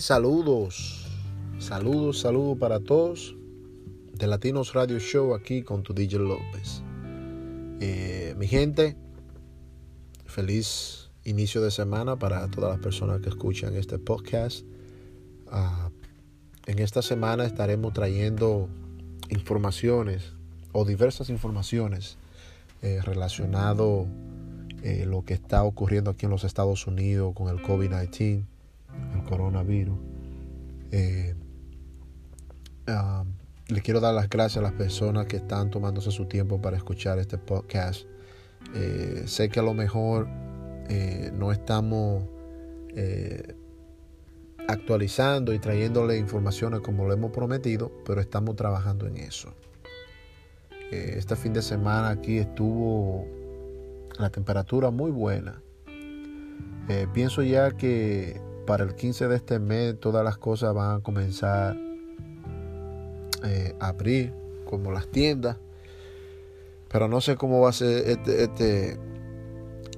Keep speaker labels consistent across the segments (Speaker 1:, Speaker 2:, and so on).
Speaker 1: Saludos. Saludos, saludos para todos de Latinos Radio Show aquí con tu DJ López. Eh, mi gente, feliz inicio de semana para todas las personas que escuchan este podcast. Ah, en esta semana estaremos trayendo informaciones o diversas informaciones eh, relacionado eh, lo que está ocurriendo aquí en los Estados Unidos con el COVID-19, el coronavirus. Eh, ah, le quiero dar las gracias a las personas que están tomándose su tiempo para escuchar este podcast. Eh, sé que a lo mejor eh, no estamos actualizando y trayéndole informaciones como lo hemos prometido, pero estamos trabajando en eso. este fin de semana aquí estuvo la temperatura muy buena. pienso ya que para el 15 de este mes todas las cosas van a comenzar eh, abrir, como las tiendas. Pero no sé cómo va a ser este, este,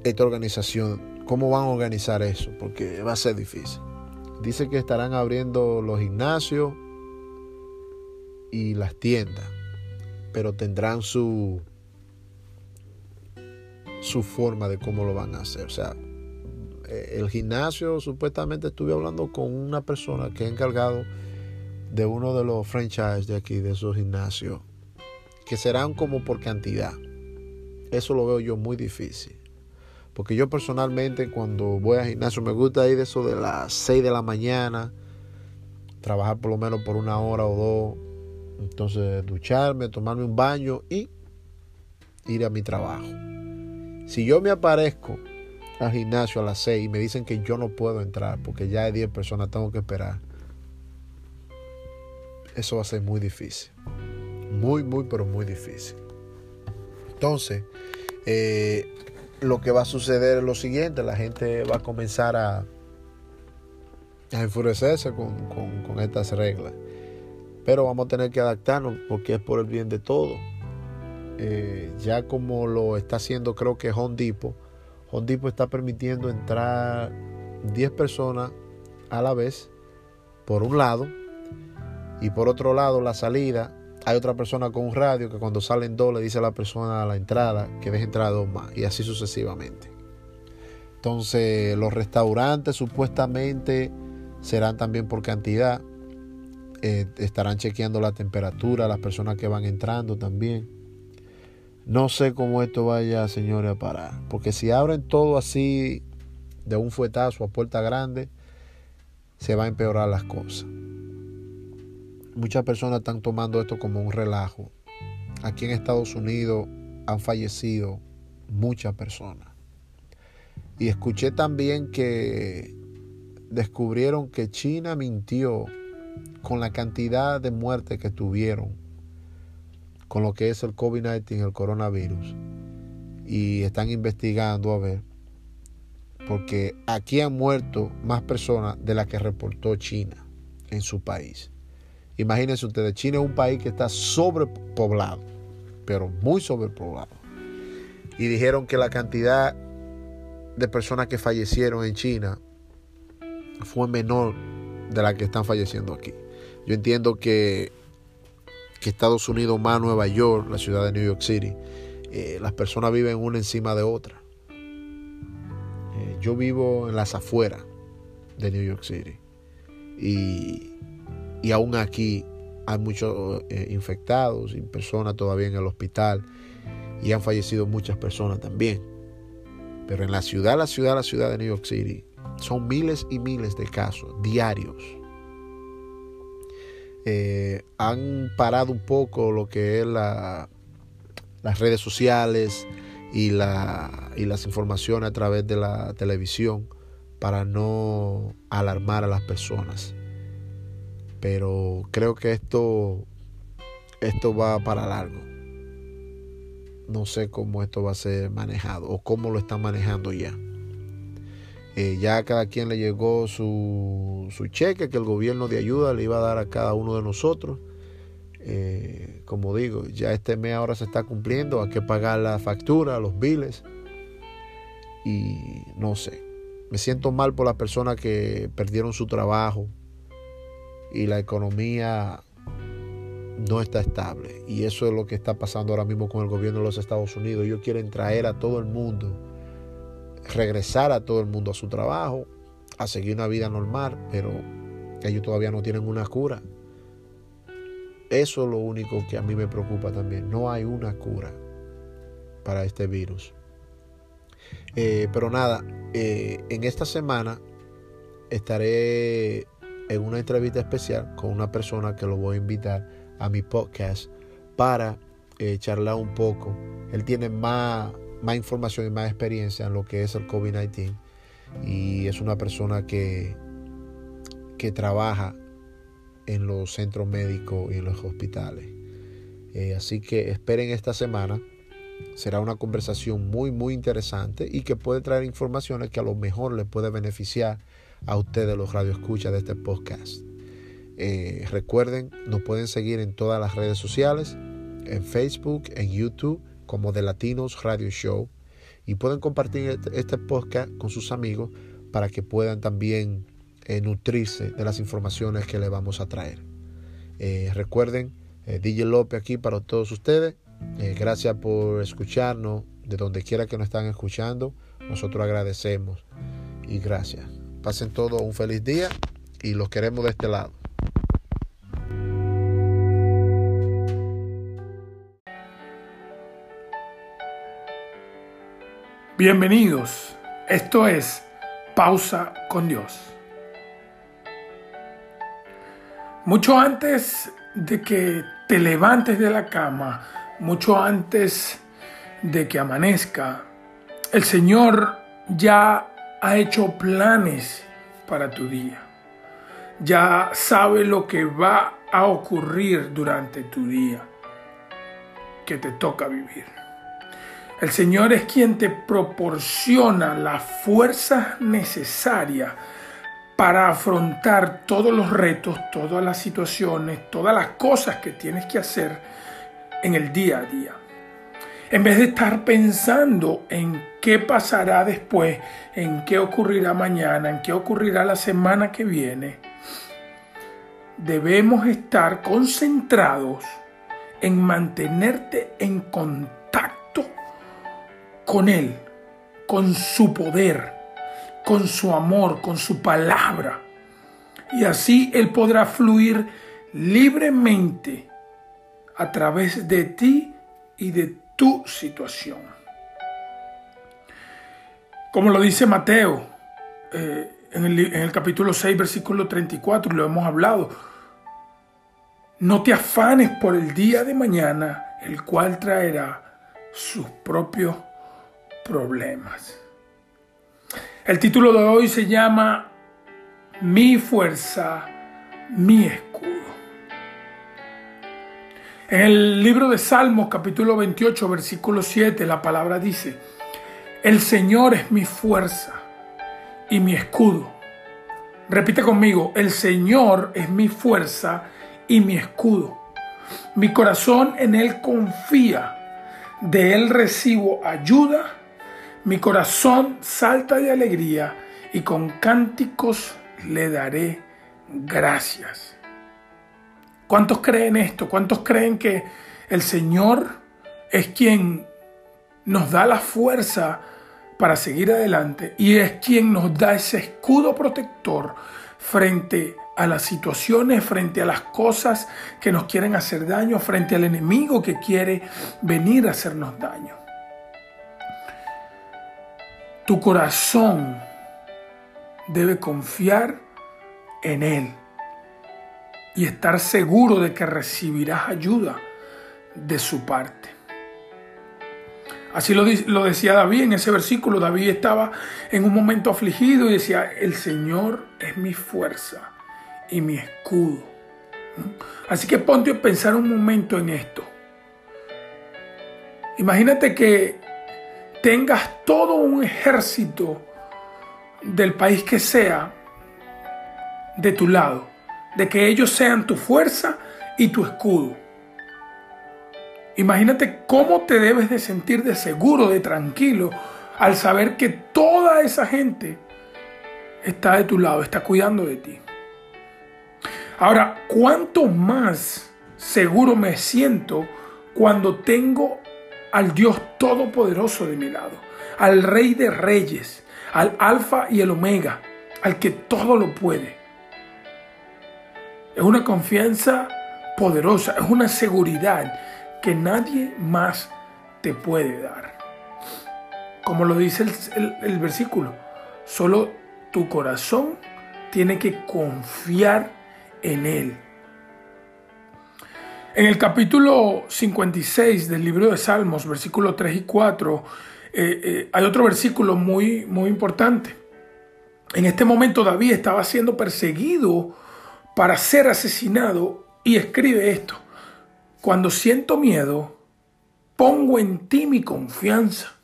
Speaker 1: esta organización, cómo van a organizar eso, porque va a ser difícil. Dice que estarán abriendo los gimnasios y las tiendas, pero tendrán su su forma de cómo lo van a hacer. O sea, el gimnasio supuestamente estuve hablando con una persona que ha encargado de uno de los franchises de aquí, de esos gimnasios, que serán como por cantidad. Eso lo veo yo muy difícil. Porque yo personalmente cuando voy al gimnasio me gusta ir de eso de las 6 de la mañana, trabajar por lo menos por una hora o dos, entonces ducharme, tomarme un baño y ir a mi trabajo. Si yo me aparezco al gimnasio a las 6 y me dicen que yo no puedo entrar porque ya hay 10 personas, tengo que esperar eso va a ser muy difícil. Muy, muy, pero muy difícil. Entonces, eh, lo que va a suceder es lo siguiente, la gente va a comenzar a, a enfurecerse con, con, estas reglas. Pero vamos a tener que adaptarnos porque es por el bien de todos. Eh, ya como lo está haciendo creo que Home Depot, Home Depot está permitiendo entrar 10 personas a la vez por un lado y por otro lado, la salida, hay otra persona con un radio que cuando salen dos le dice a la persona a la entrada que deje entrar dos más y así sucesivamente. Entonces los restaurantes supuestamente serán también por cantidad. Eh, estarán chequeando la temperatura, las personas que van entrando también. No sé cómo esto vaya, señores, a parar. Porque si abren todo así de un fuetazo a puerta grande, se va a empeorar las cosas muchas personas están tomando esto como un relajo. Aquí en Estados Unidos han fallecido muchas personas. Y escuché también que descubrieron que China mintió con la cantidad de muertes que tuvieron con lo que es el COVID-19, el coronavirus. Y están investigando a ver, porque aquí han muerto más personas de las que reportó China en su país. Imagínense ustedes, China es un país que está sobrepoblado, pero muy sobrepoblado. Y dijeron que la cantidad de personas que fallecieron en China fue menor de la que están falleciendo aquí. Yo entiendo que, que Estados Unidos más Nueva York, la ciudad de New York City, eh, las personas viven una encima de otra. Eh, yo vivo en las afueras de New York City. Y y aún aquí hay muchos eh, infectados y personas todavía en el hospital y han fallecido muchas personas también. Pero en la ciudad, la ciudad, la ciudad de New York City, son miles y miles de casos diarios. Eh, han parado un poco lo que es la, las redes sociales y, la, y las informaciones a través de la televisión para no alarmar a las personas pero creo que esto, esto va para largo. No sé cómo esto va a ser manejado o cómo lo están manejando ya. Eh, ya a cada quien le llegó su, su, cheque que el gobierno de ayuda le iba a dar a cada uno de nosotros. Eh, como digo, ya este mes ahora se está cumpliendo, hay que pagar la factura, los biles. Y no sé, me siento mal por las personas que perdieron su trabajo, y la economía no está estable. Y eso es lo que está pasando ahora mismo con el gobierno de los Estados Unidos. Ellos quieren traer a todo el mundo, regresar a todo el mundo a su trabajo, a seguir una vida normal, pero ellos todavía no tienen una cura. Eso es lo único que a mí me preocupa también. No hay una cura para este virus. Eh, pero nada, eh, en esta semana estaré en una entrevista especial con una persona que lo voy a invitar a mi podcast para eh, charlar un poco. Él tiene más, más información y más experiencia en lo que es el COVID-19 y es una persona que, que trabaja en los centros médicos y en los hospitales. Eh, así que esperen esta semana. Será una conversación muy, muy interesante y que puede traer informaciones que a lo mejor les puede beneficiar a ustedes, los radioescuchas de este podcast. Eh, recuerden, nos pueden seguir en todas las redes sociales, en Facebook, en YouTube, como de Latinos Radio Show. Y pueden compartir este, este podcast con sus amigos para que puedan también eh, nutrirse de las informaciones que le vamos a traer. Eh, recuerden, eh, DJ López aquí para todos ustedes. gracias por escucharnos de donde quiera que nos están escuchando. Nosotros agradecemos y gracias. Pasen todos un feliz día y los queremos de este lado.
Speaker 2: Bienvenidos. Esto es Pausa con Dios. Mucho antes de que te levantes de la cama, mucho antes de que amanezca, el Señor ya ha hecho planes para tu día. Ya sabe lo que va a ocurrir durante tu día que te toca vivir. El Señor es quien te proporciona la fuerza necesaria para afrontar todos los retos, todas las situaciones, todas las cosas que tienes que hacer en el día a día. En vez de estar pensando en qué pasará después, en qué ocurrirá mañana, en qué ocurrirá la semana que viene, debemos estar concentrados en mantenerte en contacto con Él, con su poder con su amor, con su palabra. Y así Él podrá fluir libremente a través de ti y de tu situación. Como lo dice Mateo eh, en, el, en el capítulo 6, versículo 34, lo hemos hablado, no te afanes por el día de mañana, el cual traerá sus propios problemas. El título de hoy se llama Mi fuerza, mi escudo. En el libro de Salmos capítulo 28 versículo 7 la palabra dice, El Señor es mi fuerza y mi escudo. Repite conmigo, el Señor es mi fuerza y mi escudo. Mi corazón en Él confía, de Él recibo ayuda mi corazón salta de alegría y con cánticos le daré gracias. ¿Cuántos creen esto? ¿Cuántos creen que el Señor es quien nos da la fuerza para seguir adelante y es quien nos da ese escudo protector frente a las situaciones, frente a las cosas que nos quieren hacer daño, frente al enemigo que quiere venir a hacernos daño? Tu corazón debe confiar en Él y estar seguro de que recibirás ayuda de su parte. Así lo, decía David en ese versículo. David estaba en un momento afligido y decía, el Señor es mi fuerza y mi escudo. Así que ponte a pensar un momento en esto. Imagínate que tengas todo un ejército del país que sea de tu lado, de que ellos sean tu fuerza y tu escudo. Imagínate cómo te debes de sentir de seguro, de tranquilo, al saber que toda esa gente está de tu lado, está cuidando de ti. Ahora, ¿cuánto más seguro me siento cuando tengo al Dios Todopoderoso de mi lado, al Rey de Reyes, al Alfa y el Omega, al que todo lo puede? Es una confianza poderosa, es una seguridad que nadie más te puede dar. Como lo dice el, versículo, solo tu corazón tiene que confiar en Él. En el capítulo 56 del libro de Salmos, versículos 3 y 4, eh, eh, hay otro versículo muy, muy importante. En este momento David estaba siendo perseguido para ser asesinado y escribe esto. Cuando siento miedo, pongo en ti mi confianza.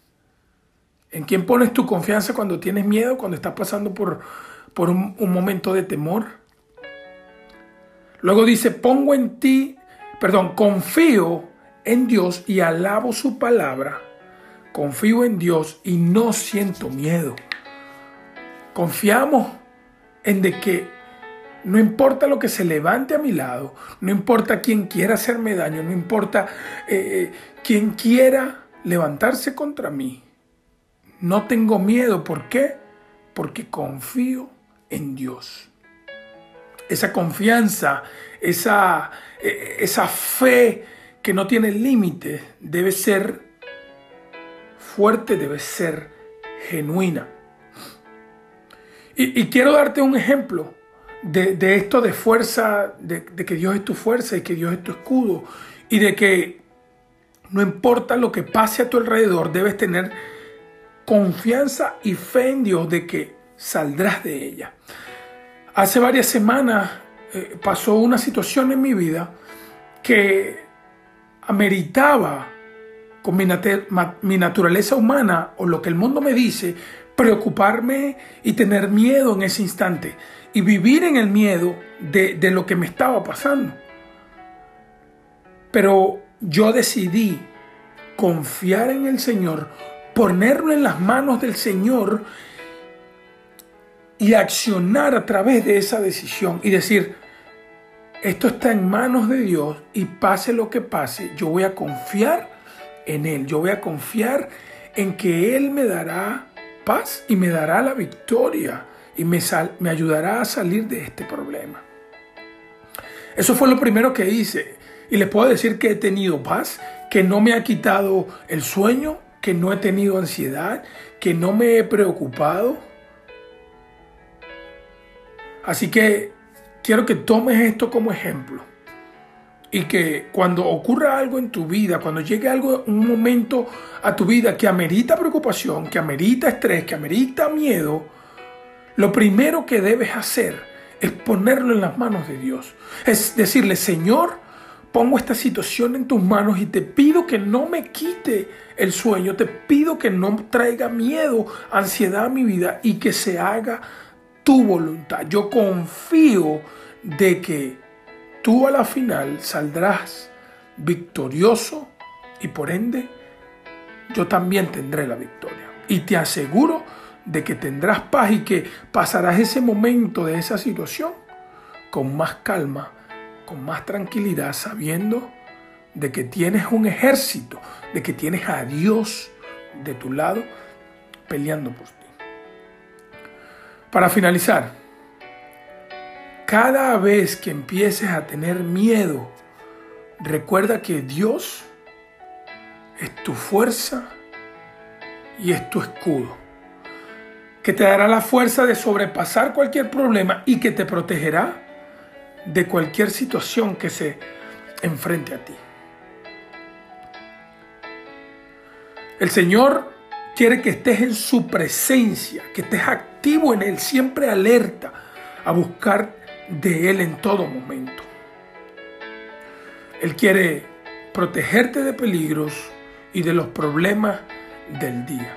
Speaker 2: ¿En quién pones tu confianza cuando tienes miedo, cuando estás pasando por, por un, un momento de temor? Luego dice, pongo en ti, perdón, confío en Dios y alabo su palabra. Confío en Dios y no siento miedo. Confiamos en de que no importa lo que se levante a mi lado, no importa quién quiera hacerme daño, no importa eh, eh, quién quiera levantarse contra mí. No tengo miedo. ¿Por qué? Porque confío en Dios. Esa confianza, esa, eh, esa fe que no tiene límite, debe ser fuerte, debe ser genuina. y quiero darte un ejemplo de, esto de fuerza, de, que Dios es tu fuerza y que Dios es tu escudo, y de que no importa lo que pase a tu alrededor, debes tener confianza y fe en Dios de que saldrás de ella. Hace varias semanas eh, pasó una situación en mi vida que ameritaba con mi, mi naturaleza humana o lo que el mundo me dice, preocuparme y tener miedo en ese instante y vivir en el miedo de, lo que me estaba pasando. Pero yo decidí confiar en el Señor, ponerlo en las manos del Señor y accionar a través de esa decisión y decir, esto está en manos de Dios y pase lo que pase, yo voy a confiar en Él, yo voy a confiar en que Él me dará paz y me dará la victoria y me, me ayudará a salir de este problema. Eso fue lo primero que hice. Y les puedo decir que he tenido paz, que no me ha quitado el sueño, que no he tenido ansiedad, que no me he preocupado. Así que quiero que tomes esto como ejemplo. Y que cuando ocurra algo en tu vida, cuando llegue algo, un momento a tu vida que amerita preocupación, que amerita estrés, que amerita miedo, lo primero que debes hacer es ponerlo en las manos de Dios. Es decirle, Señor, pongo esta situación en tus manos y te pido que no me quite el sueño, te pido que no traiga miedo, ansiedad a mi vida y que se haga tu voluntad. Yo confío de que tú a la final saldrás victorioso y por ende yo también tendré la victoria. Y te aseguro de que tendrás paz y que pasarás ese momento de esa situación con más calma, con más tranquilidad, sabiendo de que tienes un ejército, de que tienes a Dios de tu lado peleando por ti. Para finalizar, cada vez que empieces a tener miedo, recuerda que Dios es tu fuerza y es tu escudo que te dará la fuerza de sobrepasar cualquier problema y que te protegerá de cualquier situación que se enfrente a ti. El Señor quiere que estés en su presencia, que estés activo en Él, siempre alerta a buscar de Él en todo momento. Él quiere protegerte de peligros y de los problemas del día.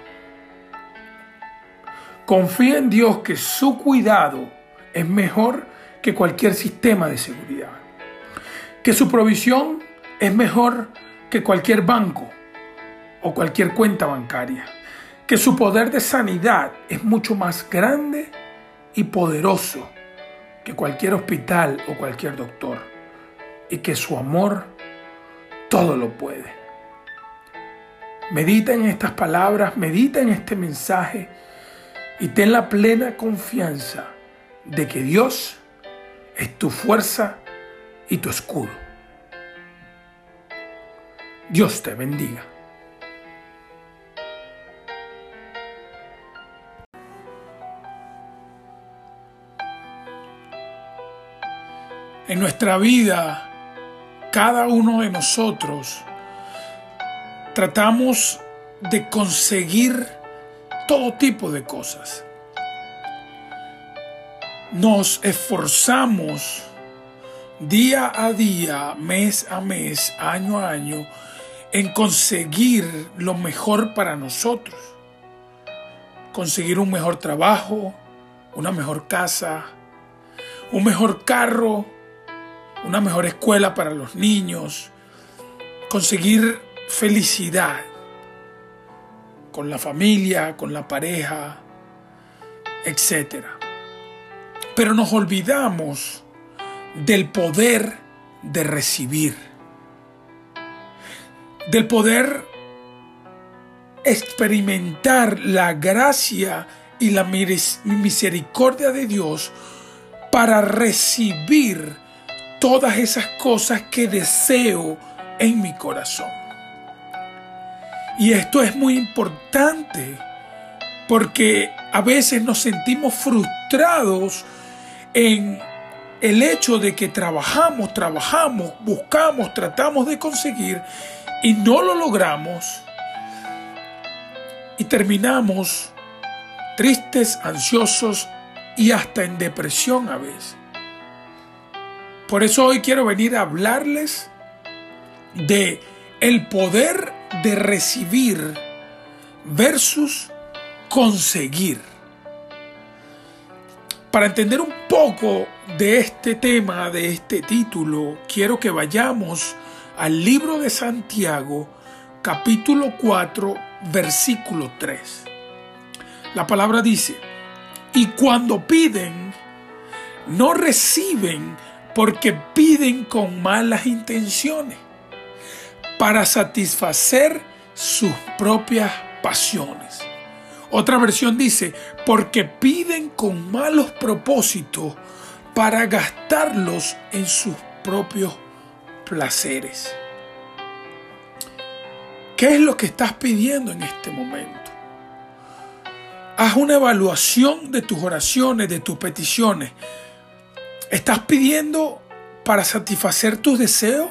Speaker 2: Confía en Dios que su cuidado es mejor que cualquier sistema de seguridad. Que su provisión es mejor que cualquier banco o cualquier cuenta bancaria. Que su poder de sanidad es mucho más grande y poderoso que cualquier hospital o cualquier doctor y que su amor todo lo puede. Medita en estas palabras, medita en este mensaje y ten la plena confianza de que Dios es tu fuerza y tu escudo. Dios te bendiga. En nuestra vida, cada uno de nosotros tratamos de conseguir todo tipo de cosas. Nos esforzamos día a día, mes a mes, año a año, en conseguir lo mejor para nosotros. Conseguir un mejor trabajo, una mejor casa, un mejor carro, una mejor escuela para los niños, conseguir felicidad con la familia, con la pareja, etc. Pero nos olvidamos del poder de recibir, del poder experimentar la gracia y la misericordia de Dios para recibir todas esas cosas que deseo en mi corazón. Y esto es muy importante porque a veces nos sentimos frustrados en el hecho de que trabajamos, trabajamos, buscamos, tratamos de conseguir y no lo logramos y terminamos tristes, ansiosos y hasta en depresión a veces. Por eso hoy quiero venir a hablarles de el poder de recibir versus conseguir. Para entender un poco de este tema, de este título, quiero que vayamos al libro de Santiago, capítulo 4, versículo 3. La palabra dice, y cuando piden, no reciben porque piden con malas intenciones para satisfacer sus propias pasiones. Otra versión dice, porque piden con malos propósitos para gastarlos en sus propios placeres. ¿Qué es lo que estás pidiendo en este momento? Haz una evaluación de tus oraciones, de tus peticiones. ¿Estás pidiendo para satisfacer tus deseos?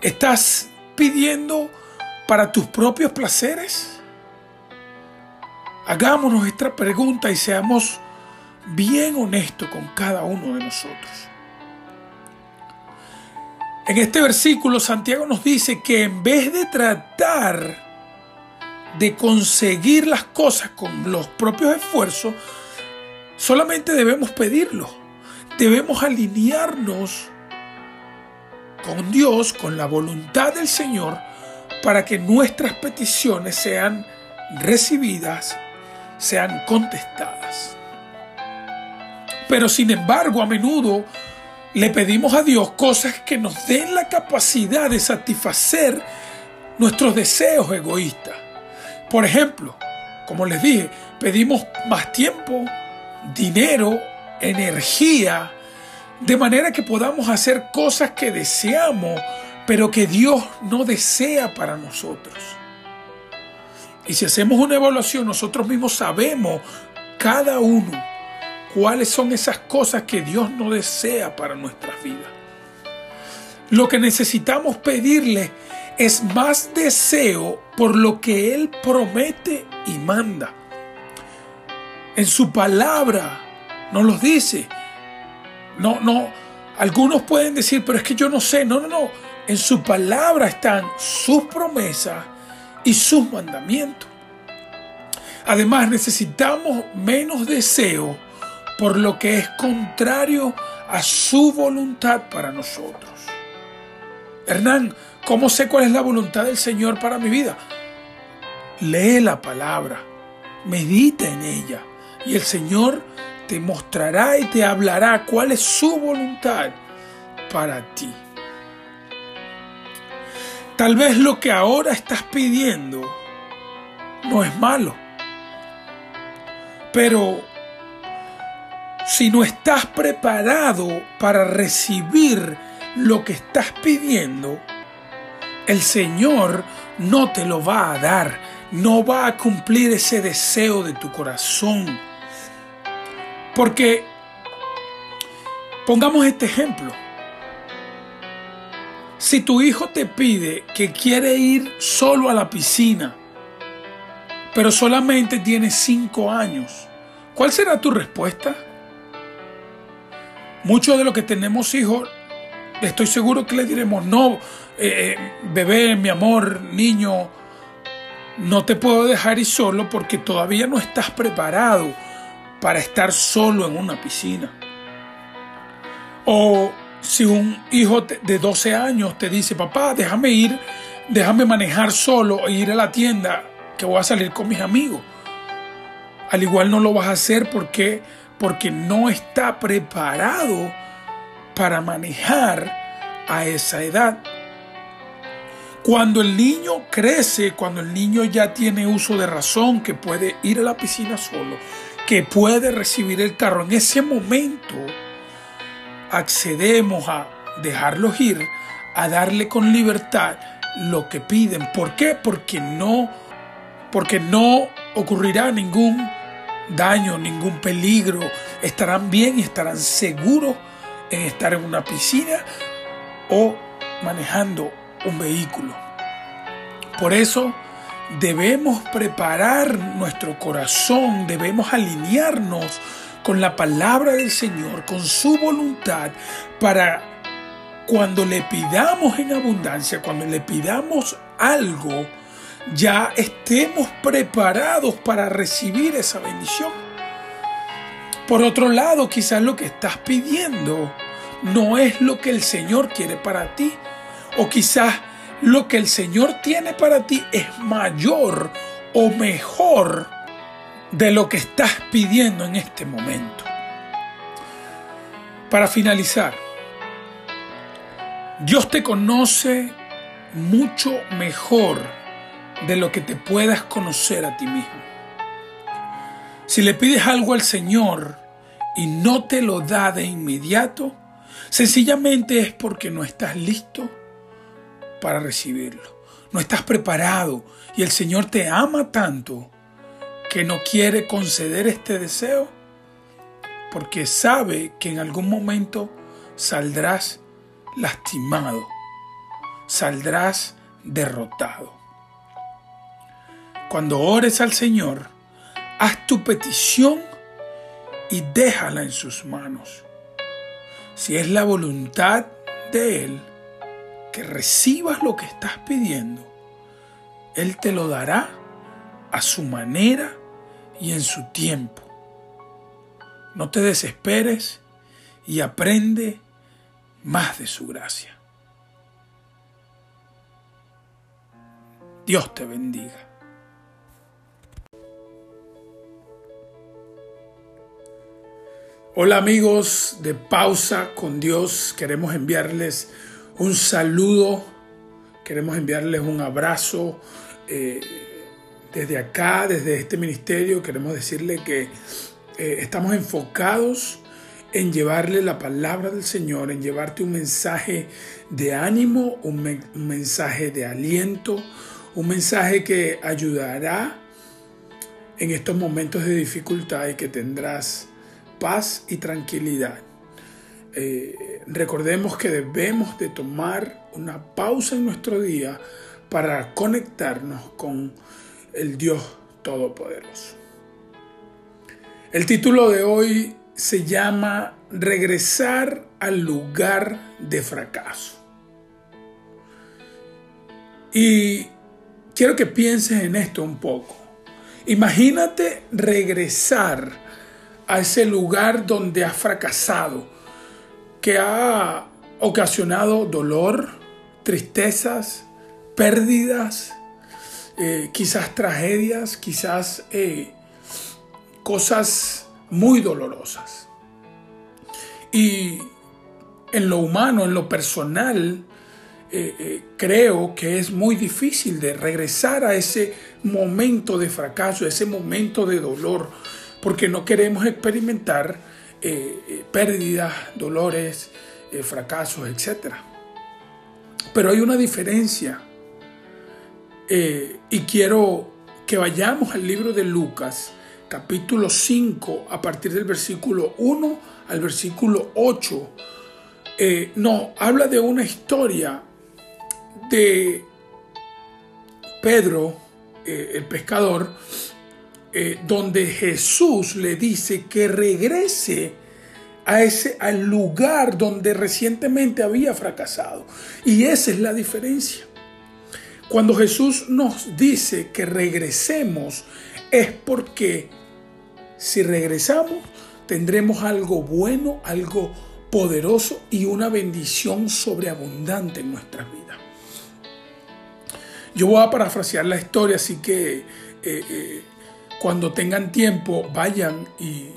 Speaker 2: ¿Estás pidiendo para tus propios placeres? Hagámonos esta pregunta y seamos bien honestos con cada uno de nosotros. En este versículo Santiago nos dice que en vez de tratar de conseguir las cosas con los propios esfuerzos, solamente debemos pedirlo debemos alinearnos con Dios, con la voluntad del Señor, para que nuestras peticiones sean recibidas, sean contestadas. Pero sin embargo, a menudo le pedimos a Dios cosas que nos den la capacidad de satisfacer nuestros deseos egoístas. Por ejemplo, como les dije, pedimos más tiempo, dinero energía, de manera que podamos hacer cosas que deseamos, pero que Dios no desea para nosotros. Y si hacemos una evaluación, nosotros mismos sabemos cada uno cuáles son esas cosas que Dios no desea para nuestras vidas. Lo que necesitamos pedirle es más deseo por lo que Él promete y manda. En su palabra no los dice. No, no. Algunos pueden decir, pero es que yo no sé. No, no, no. En su palabra están sus promesas y sus mandamientos. Además, necesitamos menos deseo por lo que es contrario a su voluntad para nosotros. Hernán, ¿cómo sé cuál es la voluntad del Señor para mi vida? Lee la palabra, medita en ella y el Señor te mostrará y te hablará cuál es su voluntad para ti. Tal vez lo que ahora estás pidiendo no es malo, pero si no estás preparado para recibir lo que estás pidiendo, el Señor no te lo va a dar, no va a cumplir ese deseo de tu corazón. Porque, pongamos este ejemplo, si tu hijo te pide que quiere ir solo a la piscina, pero solamente tiene cinco años, ¿cuál será tu respuesta? Muchos de los que tenemos hijos, estoy seguro que le diremos, no, eh, eh, bebé, mi amor, niño, no te puedo dejar ir solo porque todavía no estás preparado para estar solo en una piscina. O si un hijo de 12 años te dice, papá, déjame ir, déjame manejar solo e ir a la tienda que voy a salir con mis amigos. Al igual no lo vas a hacer porque, porque no está preparado para manejar a esa edad. Cuando el niño crece, cuando el niño ya tiene uso de razón, que puede ir a la piscina solo, que puede recibir el carro, en ese momento accedemos a dejarlos ir, a darle con libertad lo que piden. ¿Por qué? Porque no, porque no ocurrirá ningún daño, ningún peligro. Estarán bien y estarán seguros en estar en una piscina o manejando un vehículo. Por eso debemos preparar nuestro corazón, debemos alinearnos con la palabra del Señor, con su voluntad, para cuando le pidamos en abundancia, cuando le pidamos algo, ya estemos preparados para recibir esa bendición. Por otro lado, quizás lo que estás pidiendo no es lo que el Señor quiere para ti. O quizás lo que el Señor tiene para ti es mayor o mejor de lo que estás pidiendo en este momento. Para finalizar, Dios te conoce mucho mejor de lo que te puedas conocer a ti mismo. Si le pides algo al Señor y no te lo da de inmediato, sencillamente es porque no estás listo para recibirlo. No estás preparado y el Señor te ama tanto que no quiere conceder este deseo porque sabe que en algún momento saldrás lastimado, saldrás derrotado. Cuando ores al Señor, haz tu petición y déjala en sus manos. Si es la voluntad de Él, recibas lo que estás pidiendo, Él te lo dará a su manera y en su tiempo. No te desesperes y aprende más de su gracia. Dios te bendiga. Hola amigos de Pausa con Dios, queremos enviarles un saludo, queremos enviarles un abrazo eh, desde acá, desde este ministerio, queremos decirle que eh, estamos enfocados en llevarle la palabra del Señor, en llevarte un mensaje de ánimo, un, un mensaje de aliento, un mensaje que ayudará en estos momentos de dificultad y que tendrás paz y tranquilidad. Eh, recordemos que debemos de tomar una pausa en nuestro día para conectarnos con el Dios Todopoderoso. El título de hoy se llama Regresar al lugar de fracaso. Y quiero que pienses en esto un poco. Imagínate regresar a ese lugar donde has fracasado, que ha ocasionado dolor, tristezas, pérdidas, eh, quizás tragedias, quizás eh, cosas muy dolorosas. Y en lo humano, en lo personal, eh, creo que es muy difícil de regresar a ese momento de fracaso, ese momento de dolor, porque no queremos experimentar eh, pérdidas, dolores, fracasos, etc. Pero hay una diferencia y quiero que vayamos al libro de Lucas, capítulo 5, a partir del versículo 1 al versículo 8. no, habla de una historia de Pedro, eh, el pescador, eh, donde Jesús le dice que regrese a ese, al lugar donde recientemente había fracasado. Y esa es la diferencia. Cuando Jesús nos dice que regresemos es porque si regresamos tendremos algo bueno, algo poderoso y una bendición sobreabundante en nuestras vidas. Yo voy a parafrasear la historia, así que eh, eh, cuando tengan tiempo vayan y,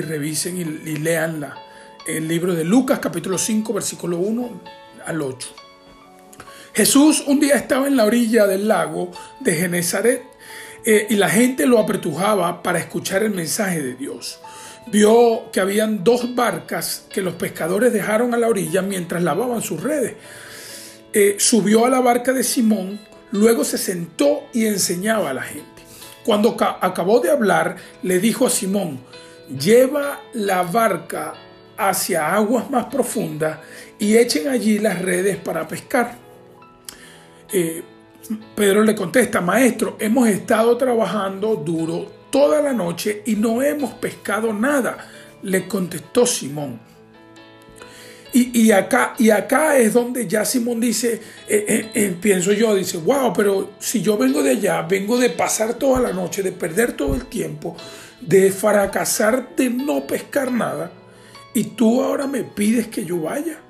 Speaker 2: revisen y, lean el libro de Lucas capítulo 5 versículo 1 al 8. Jesús un día estaba en la orilla del lago de Genezaret eh, y la gente lo apretujaba para escuchar el mensaje de Dios. Vio que habían dos barcas que los pescadores dejaron a la orilla mientras lavaban sus redes. Eh, subió a la barca de Simón, luego se sentó y enseñaba a la gente. Cuando acabó de hablar, le dijo a Simón, lleva la barca hacia aguas más profundas y echen allí las redes para pescar. Eh, Pedro le contesta, maestro, hemos estado trabajando duro toda la noche y no hemos pescado nada. Le contestó Simón. Y, acá, y acá es donde ya Simón dice, eh, eh, eh, pienso yo, dice, wow, pero si yo vengo de allá, vengo de pasar toda la noche, de perder todo el tiempo, de fracasar, de no pescar nada, y tú ahora me pides que yo vaya.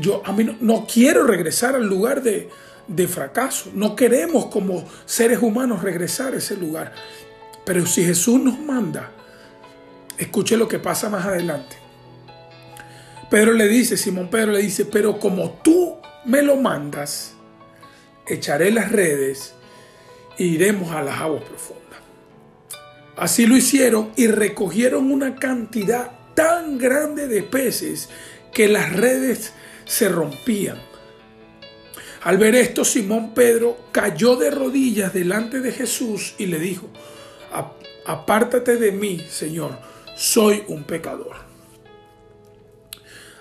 Speaker 2: Yo a mí no, quiero regresar al lugar de, de fracaso, no queremos como seres humanos regresar a ese lugar. Pero si Jesús nos manda, escuche lo que pasa más adelante. Pedro le dice, Simón Pedro le dice, pero como tú me lo mandas, echaré las redes e iremos a las aguas profundas. Así lo hicieron y recogieron una cantidad tan grande de peces que las redes se rompían. Al ver esto, Simón Pedro cayó de rodillas delante de Jesús y le dijo, apártate de mí, Señor, soy un pecador.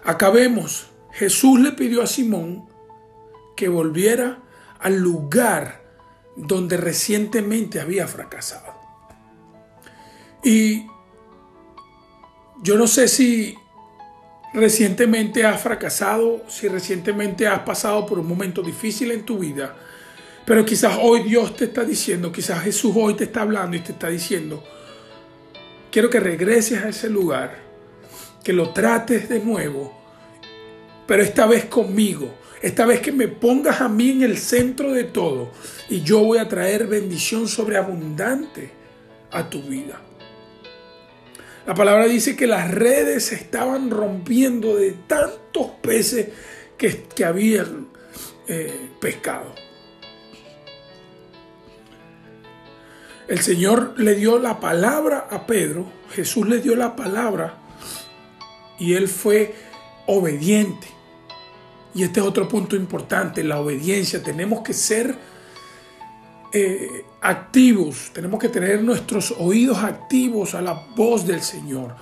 Speaker 2: Acabemos. Jesús le pidió a Simón que volviera al lugar donde recientemente había fracasado. Y yo no sé si recientemente has fracasado, si recientemente has pasado por un momento difícil en tu vida, pero quizás hoy Dios te está diciendo, quizás Jesús hoy te está hablando y te está diciendo, quiero que regreses a ese lugar, que lo trates de nuevo pero esta vez conmigo. Esta vez que me pongas a mí en el centro de todo y yo voy a traer bendición sobreabundante a tu vida. La palabra dice que las redes se estaban rompiendo de tantos peces que, habían eh, pescado. El Señor le dio la palabra a Pedro, Jesús le dio la palabra y él fue obediente. Y este es otro punto importante, la obediencia. Tenemos que ser eh, activos, tenemos que tener nuestros oídos activos a la voz del Señor,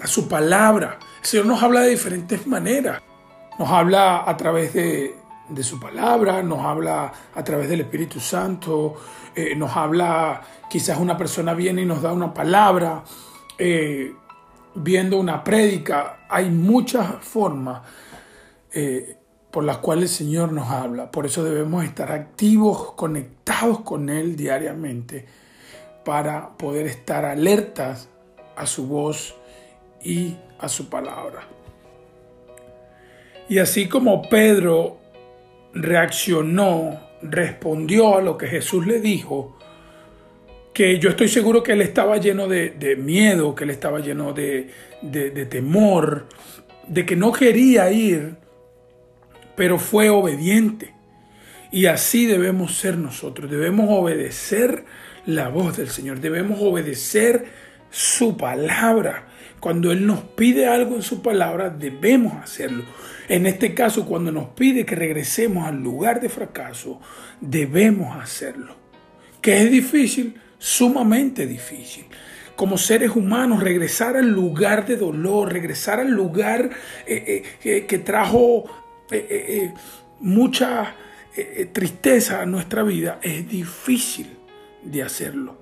Speaker 2: a su palabra. El Señor nos habla de diferentes maneras. Nos habla a través de, su palabra, nos habla a través del Espíritu Santo, eh, nos habla, quizás una persona viene y nos da una palabra, eh, viendo una prédica. Hay muchas formas por las cuales el Señor nos habla. Por eso debemos estar activos, conectados con Él diariamente, para poder estar alertas a su voz y a su palabra. Y así como Pedro reaccionó, respondió a lo que Jesús le dijo, que yo estoy seguro que él estaba lleno de, miedo, que él estaba lleno de, de temor, de que no quería ir, pero fue obediente. Y así debemos ser nosotros, debemos obedecer la voz del Señor, debemos obedecer su palabra. Cuando Él nos pide algo en su palabra, debemos hacerlo. En este caso, cuando nos pide que regresemos al lugar de fracaso, debemos hacerlo. ¿Que es difícil? Sumamente difícil. Como seres humanos, regresar al lugar de dolor, regresar al lugar eh, eh, que trajo eh, mucha tristeza a nuestra vida, es difícil de hacerlo.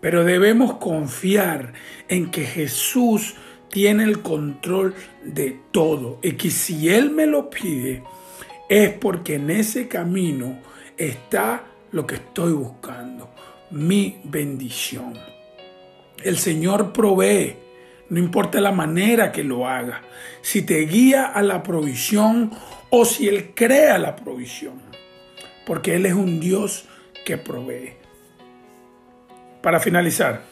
Speaker 2: Pero debemos confiar en que Jesús tiene el control de todo y que si Él me lo pide es porque en ese camino está lo que estoy buscando, mi bendición. El Señor provee, no importa la manera que lo haga, si te guía a la provisión o si Él crea la provisión, porque Él es un Dios que provee. Para finalizar,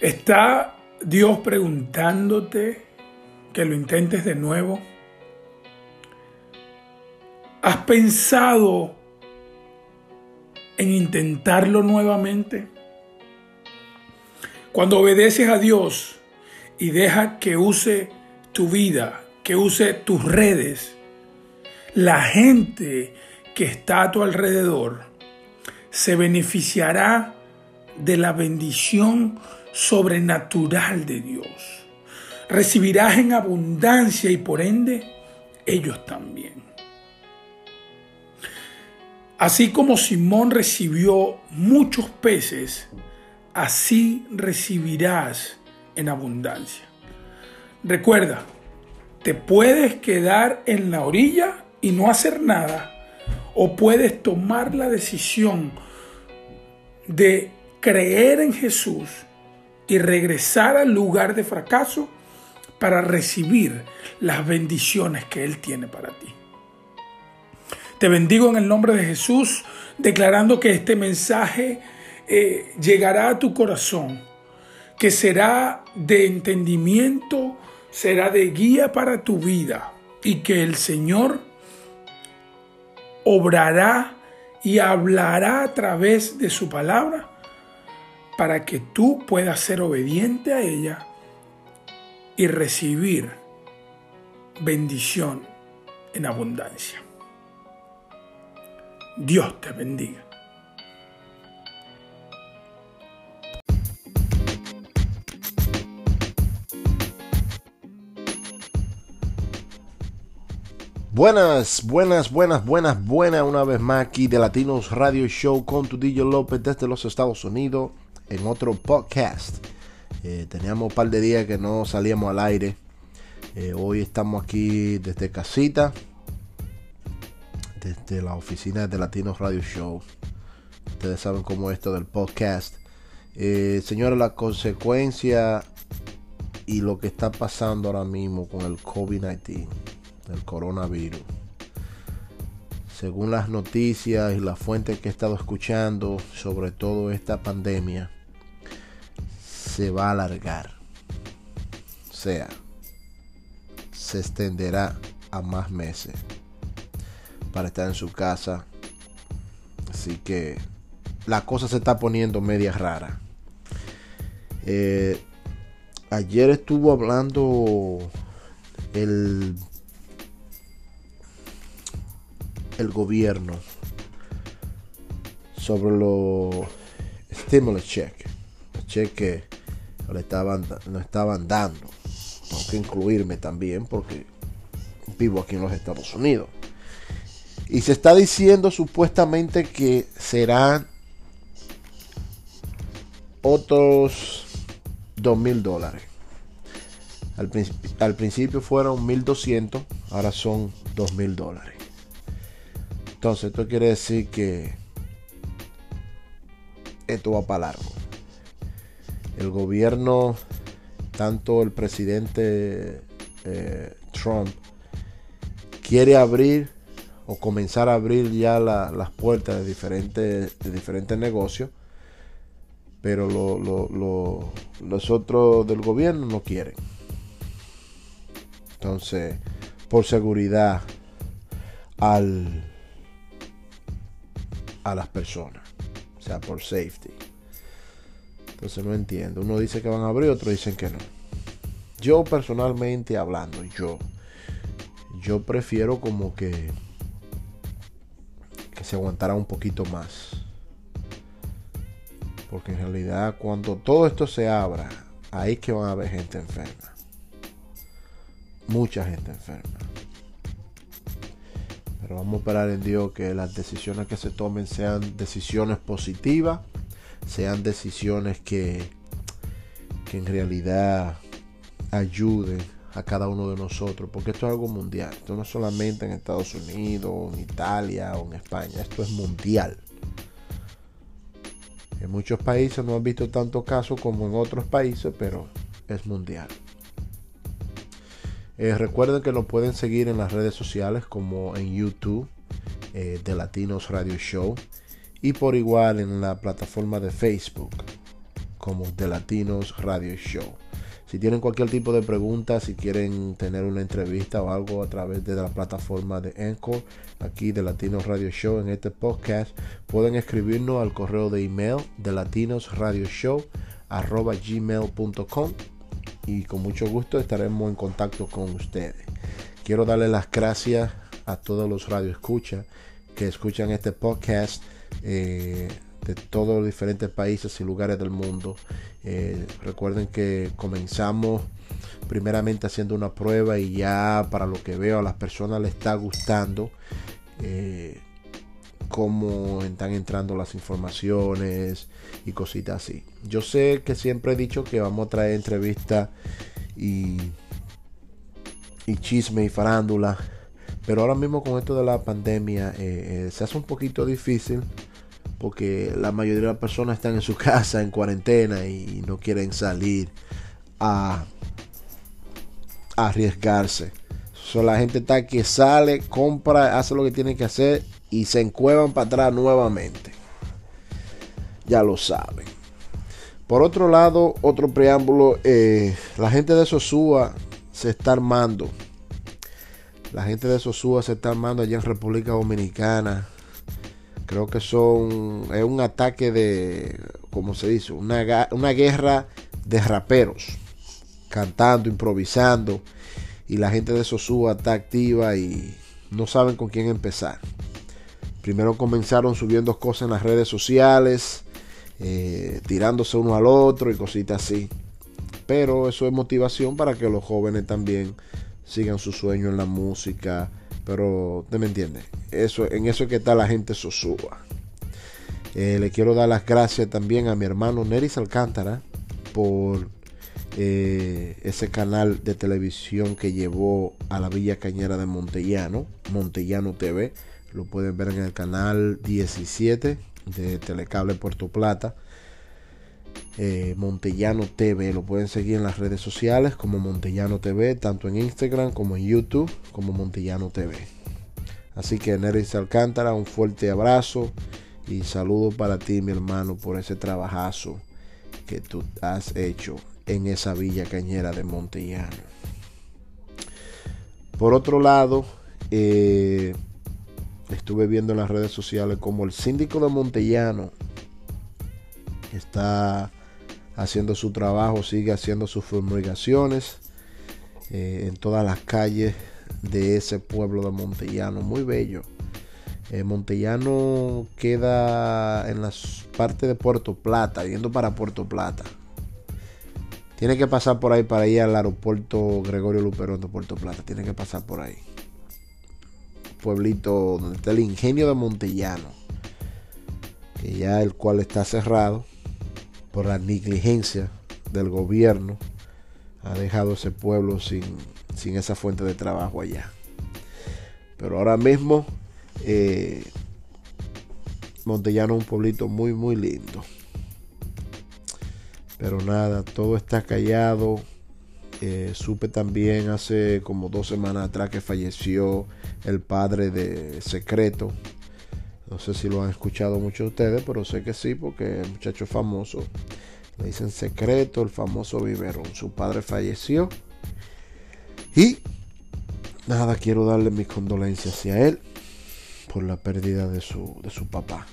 Speaker 2: ¿está Dios preguntándote que lo intentes de nuevo? ¿Has pensado en intentarlo nuevamente? Cuando obedeces a Dios y deja que use tu vida, que use tus redes, la gente que está a tu alrededor se beneficiará de la bendición sobrenatural de Dios. Recibirás en abundancia y por ende ellos también. Así como Simón recibió muchos peces, así recibirás en abundancia. Recuerda, te puedes quedar en la orilla y no hacer nada o puedes tomar la decisión de creer en Jesús y regresar al lugar de fracaso para recibir las bendiciones que Él tiene para ti. Te bendigo en el nombre de Jesús, declarando que este mensaje eh, llegará a tu corazón, que será de entendimiento, será de guía para tu vida y que el Señor obrará y hablará a través de su palabra para que tú puedas ser obediente a ella y recibir bendición en abundancia. Dios te bendiga.
Speaker 1: Buenas, buenas, buenas, buenas, buenas una vez más aquí de Latinos Radio Show con tu DJ López desde los Estados Unidos en otro podcast. Eh, teníamos un par de días que no salíamos al aire. Eh, hoy estamos aquí desde casita, desde la oficina de Latinos Radio Show. Ustedes saben cómo es esto del podcast. Eh, señores, la consecuencia y lo que está pasando ahora mismo con el COVID-19 del coronavirus. Según las noticias y las fuentes que he estado escuchando sobre todo esta pandemia, se va a alargar. O sea, se extenderá a más meses para estar en su casa. Así que la cosa se está poniendo media rara. Eh, ayer estuvo hablando el el gobierno sobre los stimulus check, cheques que le estaban, nos estaban dando. Tengo que incluirme también porque vivo aquí en los Estados Unidos. Y se está diciendo supuestamente que serán otros dos mil dólares. Al, principio fueron 1200, ahora son dos mil dólares. Entonces, esto quiere decir que esto va para largo. El gobierno, tanto el presidente eh, Trump, quiere abrir o comenzar a abrir ya las puertas de diferentes, de diferentes negocios, pero los otros del gobierno no quieren. Entonces, por seguridad al, a las personas, o sea, por safety. Entonces no entiendo. Uno dice que van a abrir, otros dicen que no. Yo personalmente hablando, yo, yo prefiero como que que se aguantara un poquito más. Porque en realidad cuando todo esto se abra, ahí que van a haber gente enferma. Mucha gente enferma. Pero vamos a esperar en Dios que las decisiones que se tomen sean decisiones positivas, sean decisiones que, que en realidad ayuden a cada uno de nosotros, porque esto es algo mundial. Esto no es solamente en Estados Unidos, en Italia o en España, esto es mundial. En muchos países no han visto tanto caso como en otros países, pero es mundial. Eh, recuerden que nos pueden seguir en las redes sociales como en YouTube eh, de Latinos Radio Show y por igual en la plataforma de Facebook como de Latinos Radio Show. Si tienen cualquier tipo de pregunta, si quieren tener una entrevista o algo a través de la plataforma de Encore, aquí de Latinos Radio Show en este podcast, pueden escribirnos al correo de email de latinosradioshow.gmail.com y con mucho gusto estaremos en contacto con ustedes. Quiero darle las gracias a todos los radioescuchas que escuchan este podcast. Eh, de todos los diferentes países y lugares del mundo. Eh, recuerden que comenzamos primeramente haciendo una prueba y ya para lo que veo a las personas les está gustando eh, cómo están entrando las informaciones y cositas así. Yo sé que siempre he dicho que vamos a traer entrevistas y, y chisme y farándula. Pero ahora mismo con esto de la pandemia eh, se hace un poquito difícil porque la mayoría de las personas están en su casa en cuarentena y no quieren salir a, arriesgarse. la gente está que sale, compra, hace lo que tiene que hacer y se encuevan para atrás nuevamente. Ya lo saben. Por otro lado, otro preámbulo, eh, la gente de Sosúa se está armando. La gente de Sosúa se está armando allá en República Dominicana. Creo que son. Es un ataque de. ¿Cómo se dice? Una, una guerra de raperos. Cantando, improvisando. Y la gente de Sosúa está activa y no saben con quién empezar. Primero comenzaron subiendo cosas en las redes sociales. Eh, tirándose uno al otro y cositas así. Pero eso es motivación para que los jóvenes también sigan su sueño en la música pero usted me entiende. Eso, en eso es que está la gente sosúa. Eh, le quiero dar las gracias también a mi hermano Neris Alcántara por eh, ese canal de televisión que llevó a la Villa Cañera de Montellano, Montellano TV. Lo pueden ver en el canal 17 de Telecable Puerto Plata. Eh, Montellano TV. Lo pueden seguir en las redes sociales como Montellano TV, tanto en Instagram como en YouTube, como Montellano TV. Así que Neris Alcántara, un fuerte abrazo y saludo para ti, mi hermano, por ese trabajazo que tú has hecho en esa villa cañera de Montellano. Por otro lado, eh, estuve viendo en las redes sociales como el síndico de Montellano está haciendo su trabajo, sigue haciendo sus fumigaciones eh, en todas las calles de ese pueblo de Montellano, muy bello. Eh, Montellano queda en las partes de Puerto Plata, yendo para Puerto Plata. Tiene que pasar por ahí para ir al aeropuerto Gregorio Luperón de Puerto Plata. Tiene que pasar por ahí. Pueblito donde está el ingenio de Montellano. Que ya el cual está cerrado por la negligencia del gobierno, ha dejado ese pueblo sin, sin esa fuente de trabajo allá. Pero ahora mismo, eh, Montellano es un pueblito muy, muy lindo. Pero nada, todo está callado. Eh, supe también hace como dos semanas atrás que falleció el padre de Secreto. No sé si lo han escuchado muchos de ustedes, pero sé que sí, porque el muchacho famoso, le dicen Secreto, el famoso Biberón. Su padre falleció. Y nada, quiero darle mis condolencias hacia él por la pérdida de su, de su papá.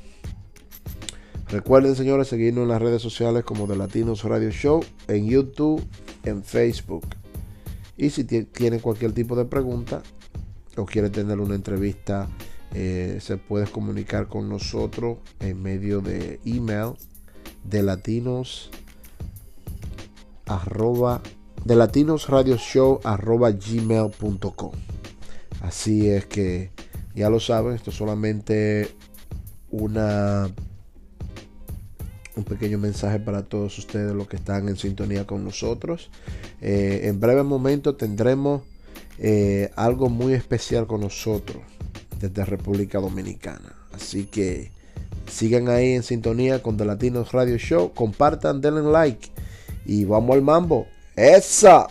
Speaker 1: Recuerden, señores, seguirnos en las redes sociales como de Latinos Radio Show, en YouTube, en Facebook. Y si tienen cualquier tipo de pregunta o quiere tener una entrevista, eh, se puede comunicar con nosotros en medio de email de latinos arroba de show arroba gmail.com así es que ya lo saben esto es solamente una un pequeño mensaje para todos ustedes los que están en sintonía con nosotros. Eh, en breve momento tendremos eh, algo muy especial con nosotros desde República Dominicana. Así que sigan ahí en sintonía con The Latinos Radio Show. Compartan, denle like y vamos al mambo. ¡Esa!